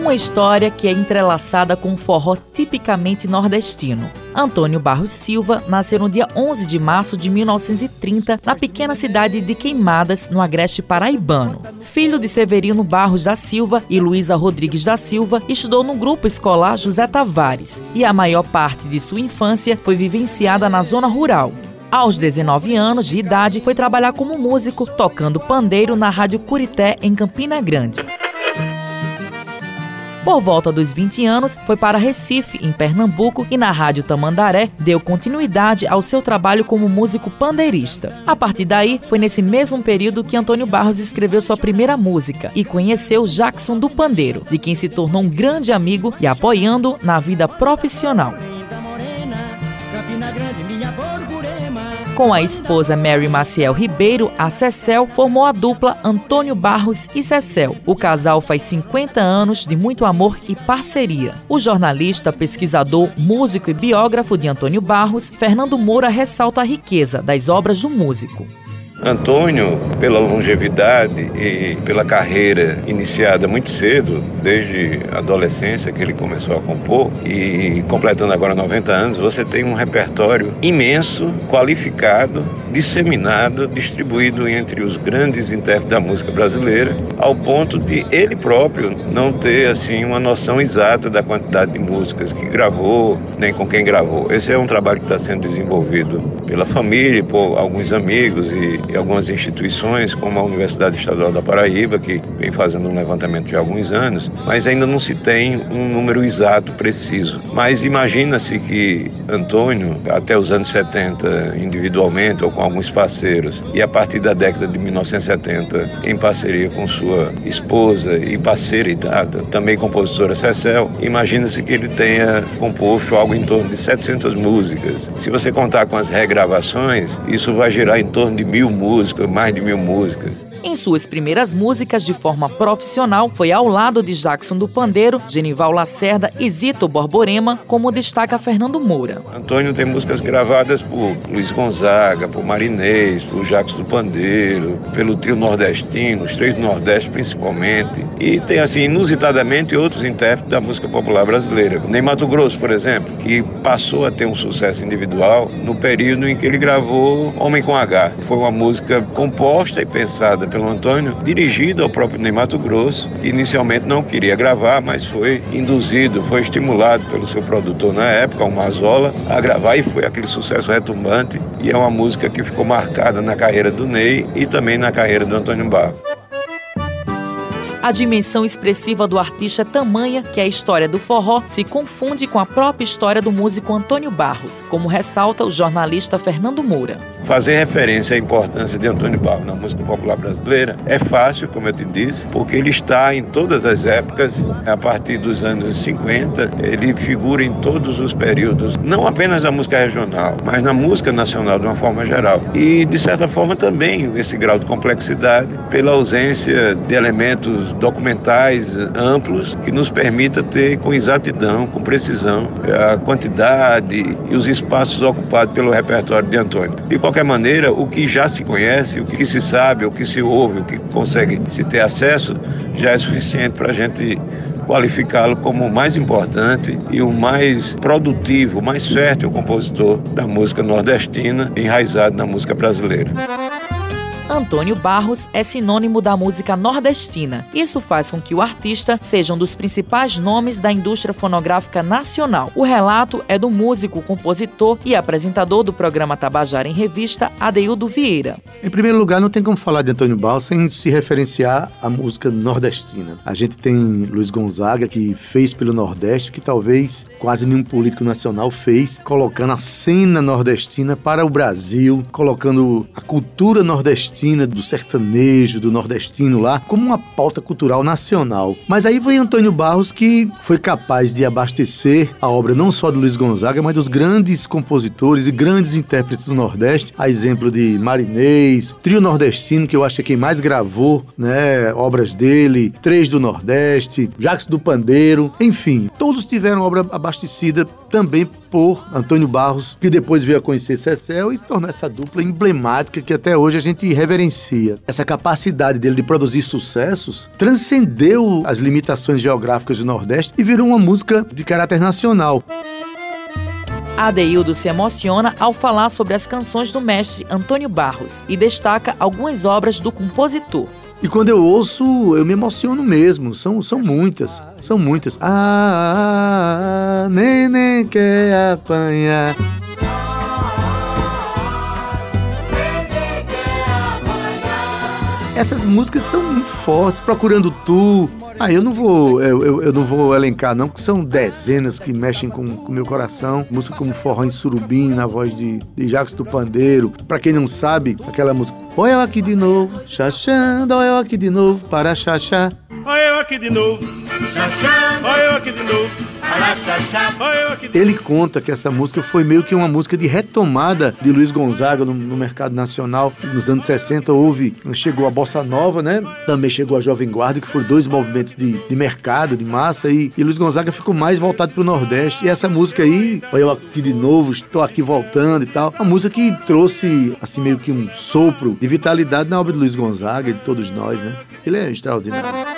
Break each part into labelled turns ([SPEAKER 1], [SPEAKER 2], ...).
[SPEAKER 1] Uma história que é entrelaçada com um forró tipicamente nordestino. Antônio Barros Silva nasceu no dia 11 de março de 1930 na pequena cidade de Queimadas, no agreste paraibano. Filho de Severino Barros da Silva e Luísa Rodrigues da Silva, estudou no grupo escolar José Tavares e a maior parte de sua infância foi vivenciada na zona rural. Aos 19 anos de idade, foi trabalhar como músico, tocando pandeiro na Rádio Curité, em Campina Grande. Por volta dos 20 anos, foi para Recife, em Pernambuco, e na Rádio Tamandaré deu continuidade ao seu trabalho como músico pandeirista. A partir daí, foi nesse mesmo período que Antônio Barros escreveu sua primeira música e conheceu Jackson do Pandeiro, de quem se tornou um grande amigo e apoiando na vida profissional. Com a esposa Mary Maciel Ribeiro, a Cecel formou a dupla Antônio Barros e Cecel. O casal faz 50 anos de muito amor e parceria. O jornalista, pesquisador, músico e biógrafo de Antônio Barros, Fernando Moura ressalta a riqueza das obras do músico.
[SPEAKER 2] Antônio, pela longevidade e pela carreira iniciada muito cedo, desde a adolescência que ele começou a compor e completando agora 90 anos, você tem um repertório imenso, qualificado, disseminado, distribuído entre os grandes intérpretes da música brasileira, ao ponto de ele próprio não ter assim uma noção exata da quantidade de músicas que gravou, nem com quem gravou. Esse é um trabalho que está sendo desenvolvido pela família, por alguns amigos e e algumas instituições, como a Universidade Estadual da Paraíba, que vem fazendo um levantamento de alguns anos, mas ainda não se tem um número exato, preciso. Mas imagina-se que Antônio, até os anos 70, individualmente ou com alguns parceiros, e a partir da década de 1970, em parceria com sua esposa e parceira e dada, também compositora Cecel, imagina-se que ele tenha composto algo em torno de 700 músicas. Se você contar com as regravações, isso vai gerar em torno de mil músicas, mais de mil músicas.
[SPEAKER 1] Em suas primeiras músicas de forma profissional, foi ao lado de Jackson do Pandeiro, Genival Lacerda e Zito Borborema, como destaca Fernando Moura.
[SPEAKER 2] Antônio tem músicas gravadas por Luiz Gonzaga, por Marinês, por Jackson do Pandeiro, pelo trio nordestino, os três do Nordeste principalmente. E tem, assim, inusitadamente outros intérpretes da música popular brasileira. Nem Mato Grosso, por exemplo, que passou a ter um sucesso individual no período em que ele gravou Homem com H. Foi uma música composta e pensada pelo Antônio, dirigido ao próprio Ney Mato Grosso, que inicialmente não queria gravar, mas foi induzido, foi estimulado pelo seu produtor na época, o Mazola, a gravar e foi aquele sucesso retumbante. E é uma música que ficou marcada na carreira do Ney e também na carreira do Antônio Barros.
[SPEAKER 1] A dimensão expressiva do artista é tamanha que a história do forró se confunde com a própria história do músico Antônio Barros, como ressalta o jornalista Fernando Moura.
[SPEAKER 2] Fazer referência à importância de Antônio Barros na música popular brasileira é fácil, como eu te disse, porque ele está em todas as épocas, a partir dos anos 50, ele figura em todos os períodos, não apenas na música regional, mas na música nacional de uma forma geral. E, de certa forma, também esse grau de complexidade pela ausência de elementos documentais amplos que nos permita ter com exatidão, com precisão, a quantidade e os espaços ocupados pelo repertório de Antônio. De qualquer maneira, o que já se conhece, o que se sabe, o que se ouve, o que consegue se ter acesso, já é suficiente para a gente qualificá-lo como o mais importante e o mais produtivo, o mais fértil compositor da música nordestina, enraizado na música brasileira.
[SPEAKER 1] Antônio Barros é sinônimo da música nordestina. Isso faz com que o artista seja um dos principais nomes da indústria fonográfica nacional. O relato é do músico, compositor e apresentador do programa Tabajara em Revista, Adeildo Vieira.
[SPEAKER 3] Em primeiro lugar, não tem como falar de Antônio Barros sem se referenciar à música nordestina. A gente tem Luiz Gonzaga, que fez pelo Nordeste, que talvez quase nenhum político nacional fez, colocando a cena nordestina para o Brasil, colocando a cultura nordestina nordestina, do sertanejo, do nordestino lá, como uma pauta cultural nacional. Mas aí veio Antônio Barros que foi capaz de abastecer a obra não só do Luiz Gonzaga, mas dos grandes compositores e grandes intérpretes do Nordeste, a exemplo de Marinês, Trio Nordestino, que eu acho que é quem mais gravou, né, obras dele, Três do Nordeste, Jacques do Pandeiro, enfim, todos tiveram obra abastecida também compor Antônio Barros, que depois veio a conhecer Cecel e se tornou essa dupla emblemática que até hoje a gente reverencia. Essa capacidade dele de produzir sucessos transcendeu as limitações geográficas do Nordeste e virou uma música de caráter nacional.
[SPEAKER 1] Adeildo se emociona ao falar sobre as canções do mestre Antônio Barros e destaca algumas obras do compositor.
[SPEAKER 3] E quando eu ouço, eu me emociono mesmo. São, são muitas, são muitas. Ah, neném quer apanhar. Essas músicas são muito fortes. Procurando Tu, ah, eu não vou, eu, eu, eu, não vou elencar não, porque são dezenas que mexem com o meu coração. Música como Forró em Surubim, na voz de, de Jacques do Pandeiro. Pra quem não sabe, aquela música. Olha eu aqui de novo, chachando, olha eu aqui de novo, para chachar.
[SPEAKER 4] Olha eu aqui de novo, chachando, olha eu aqui de novo.
[SPEAKER 3] Ele conta que essa música foi meio que uma música de retomada de Luiz Gonzaga no, no, mercado nacional. Nos anos 60 houve, chegou a Bossa Nova, né? Também chegou a Jovem Guarda, que foram dois movimentos de, de mercado, de massa. E, e Luiz Gonzaga ficou mais voltado para o Nordeste. E essa música aí, eu aqui de novo, estou aqui voltando e tal. Uma música que trouxe, assim, meio que um sopro de vitalidade na obra de Luiz Gonzaga e de todos nós, né? Ele é extraordinário.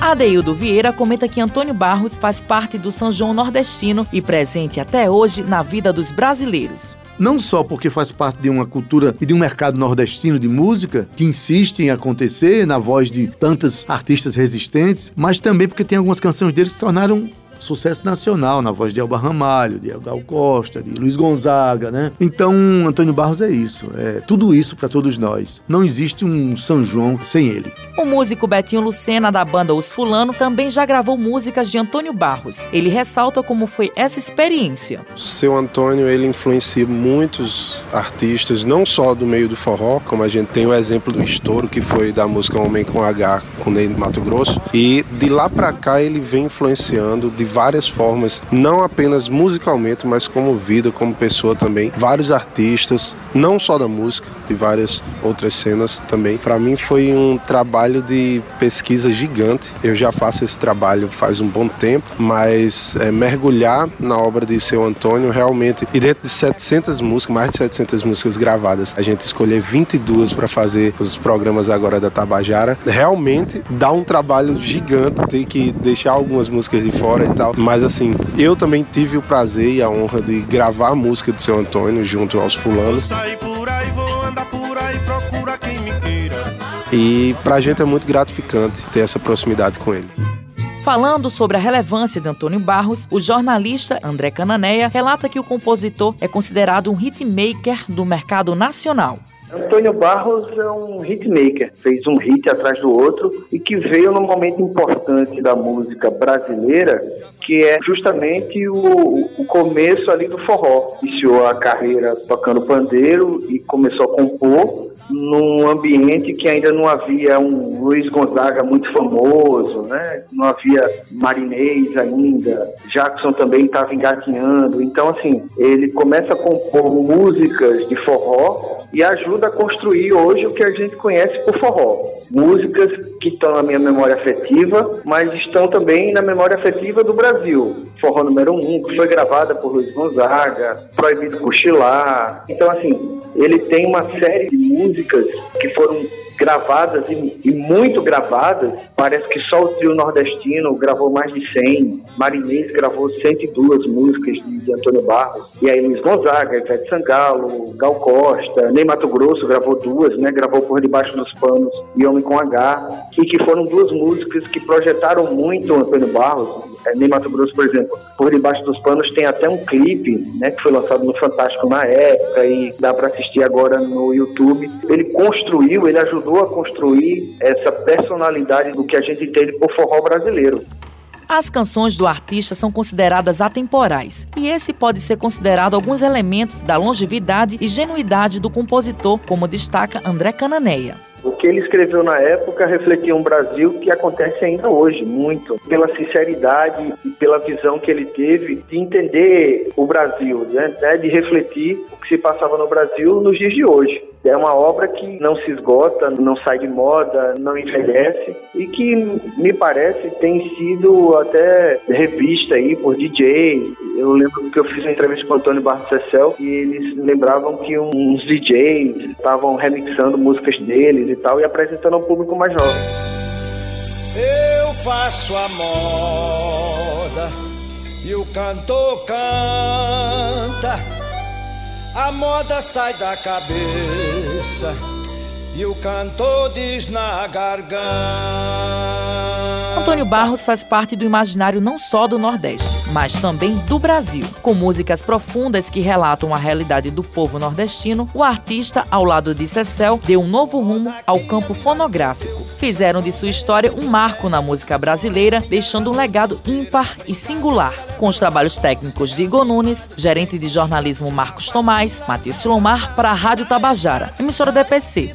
[SPEAKER 1] Adeildo Vieira comenta que Antônio Barros faz parte do São João nordestino e presente até hoje na vida dos brasileiros.
[SPEAKER 3] Não só porque faz parte de uma cultura e de um mercado nordestino de música que insiste em acontecer na voz de tantos artistas resistentes, mas também porque tem algumas canções dele que se tornaram sucesso nacional na voz de Elba Ramalho, de Gal Costa, de Luiz Gonzaga, né? Então, Antônio Barros é isso, é tudo isso para todos nós. Não existe um São João sem ele.
[SPEAKER 1] O músico Betinho Lucena da banda Os Fulano também já gravou músicas de Antônio Barros. Ele ressalta como foi essa experiência.
[SPEAKER 5] Seu Antônio, ele influencia muitos artistas, não só do meio do forró, como a gente tem o exemplo do Estouro, que foi da música Homem com H, com Ney Mato Grosso, e de lá para cá ele vem influenciando de várias formas, não apenas musicalmente, mas como vida, como pessoa também. Vários artistas, não só da música, de várias outras cenas também. Para mim foi um trabalho de pesquisa gigante. Eu já faço esse trabalho faz um bom tempo, mas é, mergulhar na obra de seu Antônio realmente, e dentro de 700 músicas, mais de 700 músicas gravadas, a gente escolher 22 para fazer os programas agora da Tabajara, realmente dá um trabalho gigante, tem que deixar algumas músicas de fora tal. Mas assim, eu também tive o prazer e a honra de gravar a música do seu Antônio junto aos fulanos. E pra gente é muito gratificante ter essa proximidade com ele.
[SPEAKER 1] Falando sobre a relevância de Antônio Barros, o jornalista André Cananeia relata que o compositor é considerado um hitmaker do mercado nacional.
[SPEAKER 6] Antônio Barros é um hitmaker, fez um hit atrás do outro e que veio num momento importante da música brasileira, que é justamente o, o começo ali do forró. Iniciou a carreira tocando pandeiro e começou a compor num ambiente que ainda não havia um Luiz Gonzaga muito famoso, né? Não havia Marinês ainda, Jackson também estava engatinhando. Então, assim, ele começa a compor músicas de forró e ajuda a construir hoje o que a gente conhece por forró. Músicas que estão na minha memória afetiva, mas estão também na memória afetiva do Brasil. Forró número um, que foi gravada por Luiz Gonzaga, Proibido Cochilar. Então, assim, ele tem uma série de músicas que foram gravadas e, e, muito gravadas. Parece que só o trio nordestino gravou mais de 100. Marinês gravou 102 músicas de, de Antônio Barros. E aí Luiz Gonzaga, Ivete Sangalo, Gal Costa, Ney Mato Grosso gravou duas, né? Gravou Por Debaixo dos Panos e Homem com H. E que foram duas músicas que projetaram muito Antônio Barros. É, Ney Mato Grosso, por exemplo, Por Debaixo dos Panos tem até um clipe, né? Que foi lançado no Fantástico na época e dá para assistir agora no YouTube. Ele construiu, ele ajudou ajudou a construir essa personalidade do que a gente entende por forró brasileiro.
[SPEAKER 1] As canções do artista são consideradas atemporais, e esse pode ser considerado alguns elementos da longevidade e genuidade do compositor, como destaca André Cananeia.
[SPEAKER 6] O que ele escreveu na época refletia um Brasil que acontece ainda hoje, muito, pela sinceridade e pela visão que ele teve de entender o Brasil, né, de refletir o que se passava no Brasil nos dias de hoje. É uma obra que não se esgota, não sai de moda, não envelhece e que me parece tem sido até revista aí por DJs. Eu lembro que eu fiz uma entrevista com o Antônio Barros Cecel e eles lembravam que uns DJs estavam remixando músicas deles e tal e apresentando ao público mais jovem.
[SPEAKER 4] Eu faço a moda e o cantor canta a moda sai da cabeça So. E o cantor diz na garganta.
[SPEAKER 1] Antônio Barros faz parte do imaginário não só do Nordeste, mas também do Brasil. Com músicas profundas que relatam a realidade do povo nordestino, o artista, ao lado de Cecel, deu um novo rumo ao campo fonográfico. Fizeram de sua história um marco na música brasileira, deixando um legado ímpar e singular. Com os trabalhos técnicos de Igor Nunes, gerente de jornalismo Marcos Tomás, Matheus Lomar para a Rádio Tabajara, emissora da EPC,